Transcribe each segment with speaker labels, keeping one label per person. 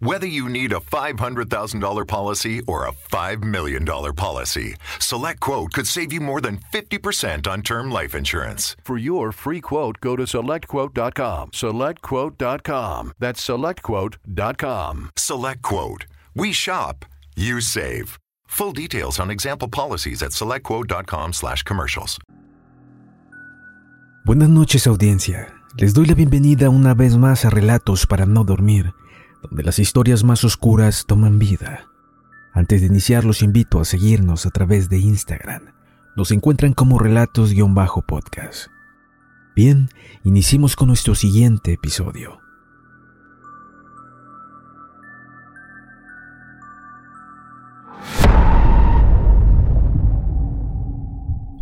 Speaker 1: Whether you need a $500,000 policy or a $5 million policy, SelectQuote could save you more than 50% on term life insurance.
Speaker 2: For your free quote, go to selectquote.com. SelectQuote.com. That's selectquote.com.
Speaker 1: SelectQuote. We shop, you save. Full details on example policies at selectquote.com slash commercials.
Speaker 3: Buenas noches audiencia. Les doy la bienvenida una vez más a Relatos para no dormir, donde las historias más oscuras toman vida. Antes de iniciar los invito a seguirnos a través de Instagram. Nos encuentran como relatos-podcast. Bien, iniciemos con nuestro siguiente episodio.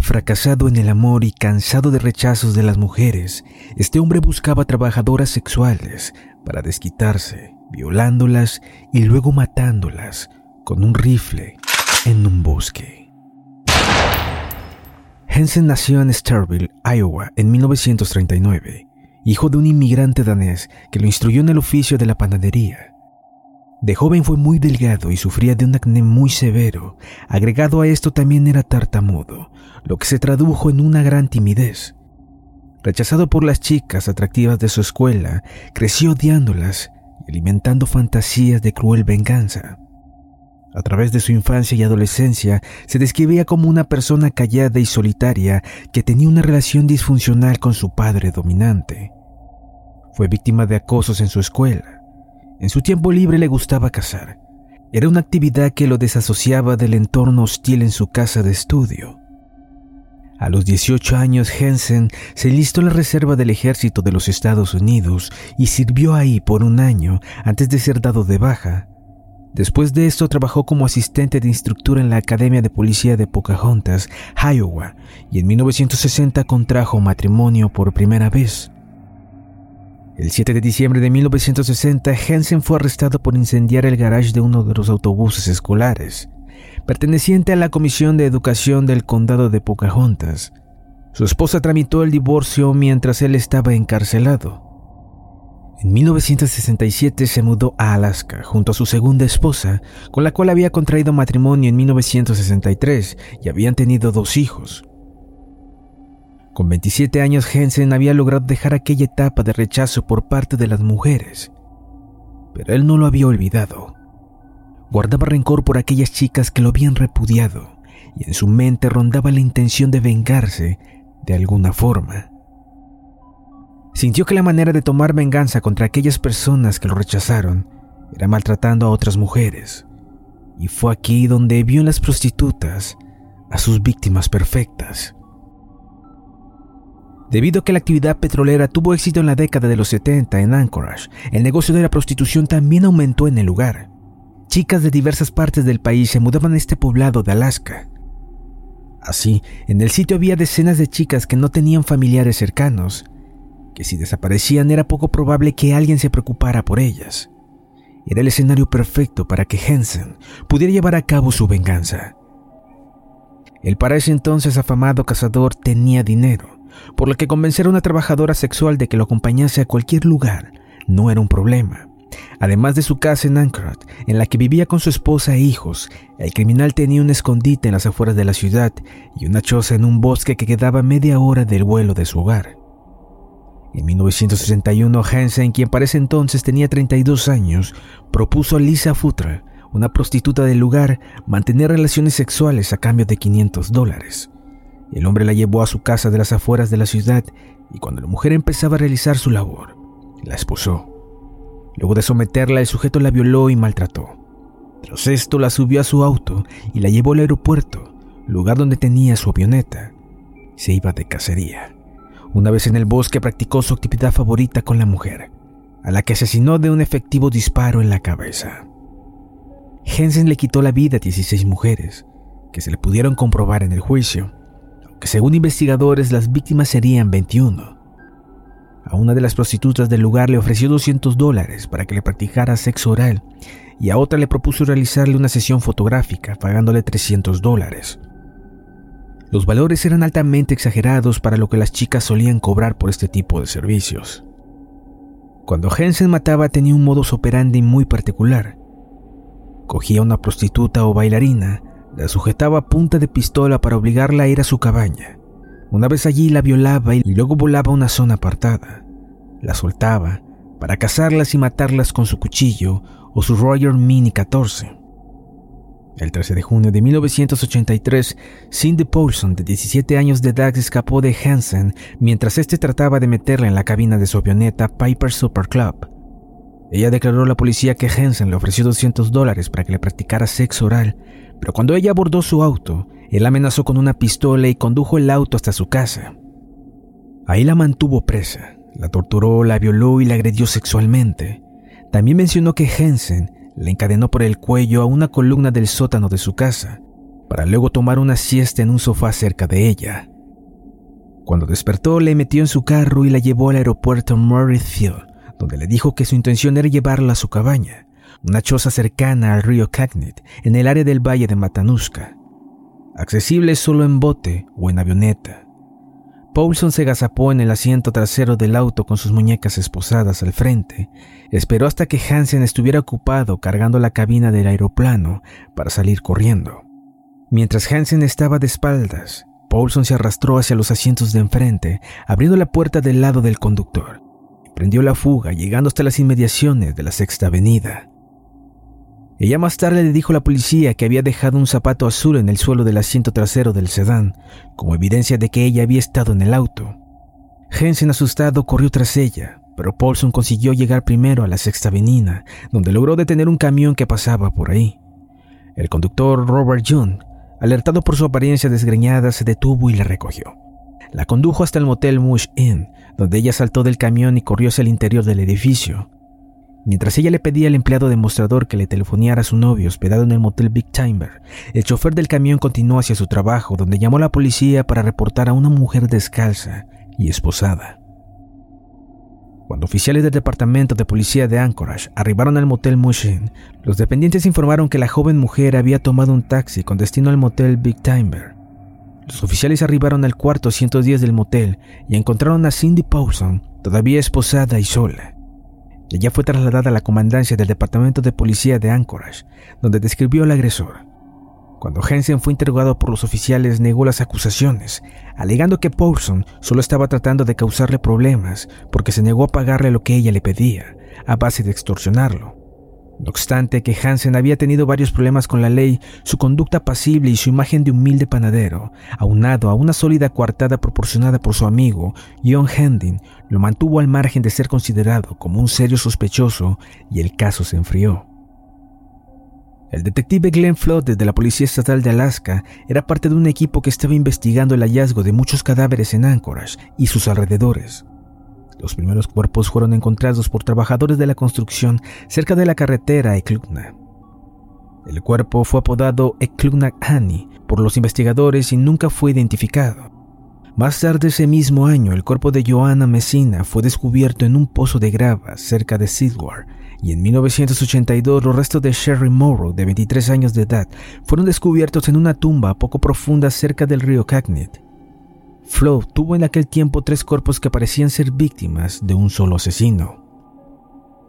Speaker 3: Fracasado en el amor y cansado de rechazos de las mujeres, este hombre buscaba trabajadoras sexuales para desquitarse, violándolas y luego matándolas con un rifle en un bosque. Hensen nació en Starville, Iowa, en 1939, hijo de un inmigrante danés que lo instruyó en el oficio de la panadería. De joven fue muy delgado y sufría de un acné muy severo. Agregado a esto también era tartamudo, lo que se tradujo en una gran timidez. Rechazado por las chicas atractivas de su escuela, creció odiándolas alimentando fantasías de cruel venganza. A través de su infancia y adolescencia se describía como una persona callada y solitaria que tenía una relación disfuncional con su padre dominante. Fue víctima de acosos en su escuela en su tiempo libre le gustaba cazar. Era una actividad que lo desasociaba del entorno hostil en su casa de estudio. A los 18 años, Hensen se enlistó en la reserva del ejército de los Estados Unidos y sirvió ahí por un año antes de ser dado de baja. Después de esto trabajó como asistente de instructor en la Academia de Policía de Pocahontas, Iowa, y en 1960 contrajo matrimonio por primera vez. El 7 de diciembre de 1960, Hansen fue arrestado por incendiar el garage de uno de los autobuses escolares, perteneciente a la Comisión de Educación del Condado de Pocahontas. Su esposa tramitó el divorcio mientras él estaba encarcelado. En 1967 se mudó a Alaska junto a su segunda esposa, con la cual había contraído matrimonio en 1963 y habían tenido dos hijos. Con 27 años, Hensen había logrado dejar aquella etapa de rechazo por parte de las mujeres, pero él no lo había olvidado. Guardaba rencor por aquellas chicas que lo habían repudiado y en su mente rondaba la intención de vengarse de alguna forma. Sintió que la manera de tomar venganza contra aquellas personas que lo rechazaron era maltratando a otras mujeres, y fue aquí donde vio en las prostitutas a sus víctimas perfectas. Debido a que la actividad petrolera tuvo éxito en la década de los 70 en Anchorage, el negocio de la prostitución también aumentó en el lugar. Chicas de diversas partes del país se mudaban a este poblado de Alaska. Así, en el sitio había decenas de chicas que no tenían familiares cercanos, que si desaparecían era poco probable que alguien se preocupara por ellas. Era el escenario perfecto para que Hensen pudiera llevar a cabo su venganza. El para ese entonces afamado cazador tenía dinero por lo que convencer a una trabajadora sexual de que lo acompañase a cualquier lugar no era un problema. Además de su casa en Anchorage, en la que vivía con su esposa e hijos, el criminal tenía un escondite en las afueras de la ciudad y una choza en un bosque que quedaba media hora del vuelo de su hogar. En 1961, Hansen, quien para ese entonces tenía 32 años, propuso a Lisa Futra, una prostituta del lugar, mantener relaciones sexuales a cambio de 500 dólares. El hombre la llevó a su casa de las afueras de la ciudad y cuando la mujer empezaba a realizar su labor, la esposó. Luego de someterla, el sujeto la violó y maltrató. Tras esto, la subió a su auto y la llevó al aeropuerto, lugar donde tenía su avioneta. Se iba de cacería. Una vez en el bosque practicó su actividad favorita con la mujer, a la que asesinó de un efectivo disparo en la cabeza. Hensen le quitó la vida a 16 mujeres, que se le pudieron comprobar en el juicio, aunque según investigadores las víctimas serían 21. A una de las prostitutas del lugar le ofreció 200 dólares para que le practicara sexo oral y a otra le propuso realizarle una sesión fotográfica pagándole 300 dólares. Los valores eran altamente exagerados para lo que las chicas solían cobrar por este tipo de servicios. Cuando Jensen mataba tenía un modus operandi muy particular. Cogía a una prostituta o bailarina, la sujetaba a punta de pistola para obligarla a ir a su cabaña. Una vez allí la violaba y luego volaba a una zona apartada. La soltaba para cazarlas y matarlas con su cuchillo o su Roger Mini 14. El 13 de junio de 1983, Cindy Paulson, de 17 años de edad, escapó de Hansen mientras este trataba de meterla en la cabina de su avioneta Piper Super Club. Ella declaró a la policía que Hansen le ofreció 200 dólares para que le practicara sexo oral, pero cuando ella abordó su auto, él amenazó con una pistola y condujo el auto hasta su casa. Ahí la mantuvo presa, la torturó, la violó y la agredió sexualmente. También mencionó que Hansen le encadenó por el cuello a una columna del sótano de su casa, para luego tomar una siesta en un sofá cerca de ella. Cuando despertó, le metió en su carro y la llevó al aeropuerto Field, donde le dijo que su intención era llevarla a su cabaña, una choza cercana al río Cagnit, en el área del valle de Matanuska, accesible solo en bote o en avioneta. Paulson se gazapó en el asiento trasero del auto con sus muñecas esposadas al frente. Esperó hasta que Hansen estuviera ocupado cargando la cabina del aeroplano para salir corriendo. Mientras Hansen estaba de espaldas, Paulson se arrastró hacia los asientos de enfrente, abriendo la puerta del lado del conductor. Prendió la fuga, llegando hasta las inmediaciones de la Sexta Avenida. Ella más tarde le dijo a la policía que había dejado un zapato azul en el suelo del asiento trasero del sedán, como evidencia de que ella había estado en el auto. Jensen, asustado, corrió tras ella, pero Paulson consiguió llegar primero a la Sexta Avenida, donde logró detener un camión que pasaba por ahí. El conductor Robert June, alertado por su apariencia desgreñada, se detuvo y la recogió. La condujo hasta el motel Mush Inn, donde ella saltó del camión y corrió hacia el interior del edificio. Mientras ella le pedía al empleado demostrador que le telefoneara a su novio hospedado en el motel Big Timber, el chofer del camión continuó hacia su trabajo, donde llamó a la policía para reportar a una mujer descalza y esposada. Cuando oficiales del departamento de policía de Anchorage arribaron al motel Mushin, los dependientes informaron que la joven mujer había tomado un taxi con destino al motel Big Timber. Los oficiales arribaron al cuarto 110 del motel y encontraron a Cindy Paulson todavía esposada y sola. Ella fue trasladada a la comandancia del Departamento de Policía de Anchorage, donde describió al agresor. Cuando Jensen fue interrogado por los oficiales, negó las acusaciones, alegando que Paulson solo estaba tratando de causarle problemas porque se negó a pagarle lo que ella le pedía, a base de extorsionarlo. No obstante que Hansen había tenido varios problemas con la ley, su conducta pasible y su imagen de humilde panadero, aunado a una sólida coartada proporcionada por su amigo, John Hending, lo mantuvo al margen de ser considerado como un serio sospechoso y el caso se enfrió. El detective Glenn Flood de la Policía Estatal de Alaska era parte de un equipo que estaba investigando el hallazgo de muchos cadáveres en Anchorage y sus alrededores. Los primeros cuerpos fueron encontrados por trabajadores de la construcción cerca de la carretera Eklugna. El cuerpo fue apodado Eklugna Hani por los investigadores y nunca fue identificado. Más tarde ese mismo año, el cuerpo de Joanna Messina fue descubierto en un pozo de grava cerca de Sidward, y en 1982 los restos de Sherry Morrow, de 23 años de edad, fueron descubiertos en una tumba poco profunda cerca del río Cagnit. Flo tuvo en aquel tiempo tres cuerpos que parecían ser víctimas de un solo asesino.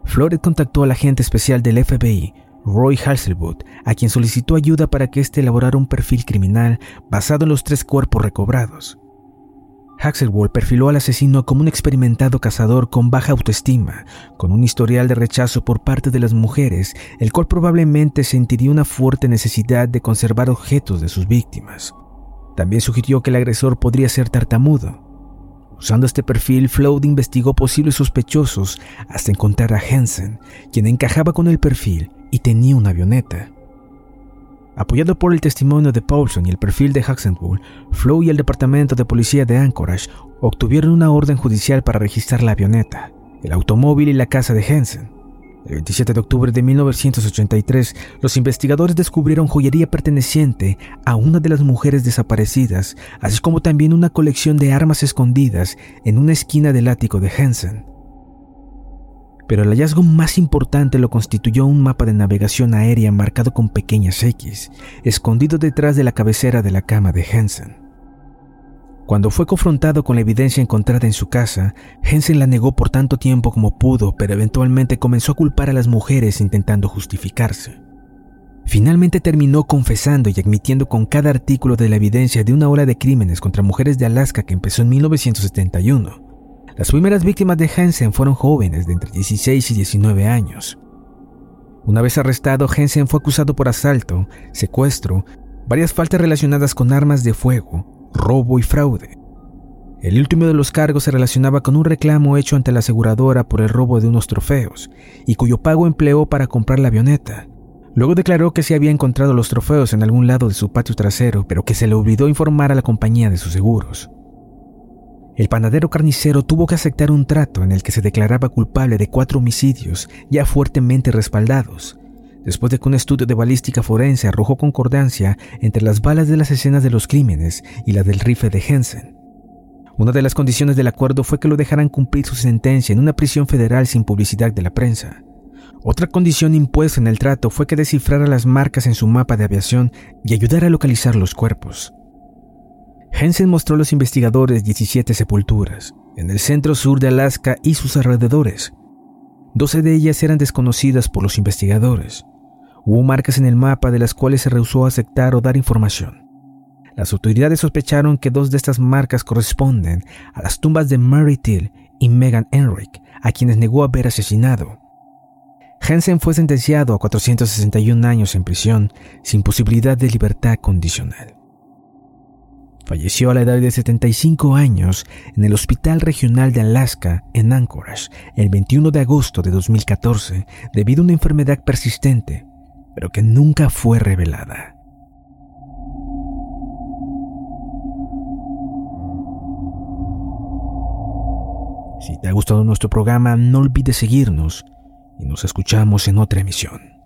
Speaker 3: Floret contactó al agente especial del FBI, Roy Hasselwood, a quien solicitó ayuda para que éste elaborara un perfil criminal basado en los tres cuerpos recobrados. Haxelwood perfiló al asesino como un experimentado cazador con baja autoestima, con un historial de rechazo por parte de las mujeres, el cual probablemente sentiría una fuerte necesidad de conservar objetos de sus víctimas. También sugirió que el agresor podría ser tartamudo. Usando este perfil, Flood investigó posibles sospechosos hasta encontrar a Hansen, quien encajaba con el perfil y tenía una avioneta. Apoyado por el testimonio de Paulson y el perfil de Huxenbull, Flow y el departamento de policía de Anchorage obtuvieron una orden judicial para registrar la avioneta, el automóvil y la casa de Hansen. El 27 de octubre de 1983, los investigadores descubrieron joyería perteneciente a una de las mujeres desaparecidas, así como también una colección de armas escondidas en una esquina del ático de Hansen. Pero el hallazgo más importante lo constituyó un mapa de navegación aérea marcado con pequeñas X, escondido detrás de la cabecera de la cama de Hansen. Cuando fue confrontado con la evidencia encontrada en su casa, Hensen la negó por tanto tiempo como pudo, pero eventualmente comenzó a culpar a las mujeres intentando justificarse. Finalmente terminó confesando y admitiendo con cada artículo de la evidencia de una ola de crímenes contra mujeres de Alaska que empezó en 1971. Las primeras víctimas de Hansen fueron jóvenes de entre 16 y 19 años. Una vez arrestado, Hansen fue acusado por asalto, secuestro, varias faltas relacionadas con armas de fuego, robo y fraude. El último de los cargos se relacionaba con un reclamo hecho ante la aseguradora por el robo de unos trofeos, y cuyo pago empleó para comprar la avioneta. Luego declaró que se había encontrado los trofeos en algún lado de su patio trasero, pero que se le olvidó informar a la compañía de sus seguros. El panadero carnicero tuvo que aceptar un trato en el que se declaraba culpable de cuatro homicidios ya fuertemente respaldados, después de que un estudio de balística forense arrojó concordancia entre las balas de las escenas de los crímenes y la del rifle de Hensen. Una de las condiciones del acuerdo fue que lo dejaran cumplir su sentencia en una prisión federal sin publicidad de la prensa. Otra condición impuesta en el trato fue que descifrara las marcas en su mapa de aviación y ayudara a localizar los cuerpos. Hensen mostró a los investigadores 17 sepulturas en el centro sur de Alaska y sus alrededores. 12 de ellas eran desconocidas por los investigadores. Hubo marcas en el mapa de las cuales se rehusó aceptar o dar información. Las autoridades sospecharon que dos de estas marcas corresponden a las tumbas de Mary Till y Megan Enrick, a quienes negó haber asesinado. Hansen fue sentenciado a 461 años en prisión sin posibilidad de libertad condicional. Falleció a la edad de 75 años en el Hospital Regional de Alaska, en Anchorage, el 21 de agosto de 2014, debido a una enfermedad persistente pero que nunca fue revelada. Si te ha gustado nuestro programa, no olvides seguirnos y nos escuchamos en otra emisión.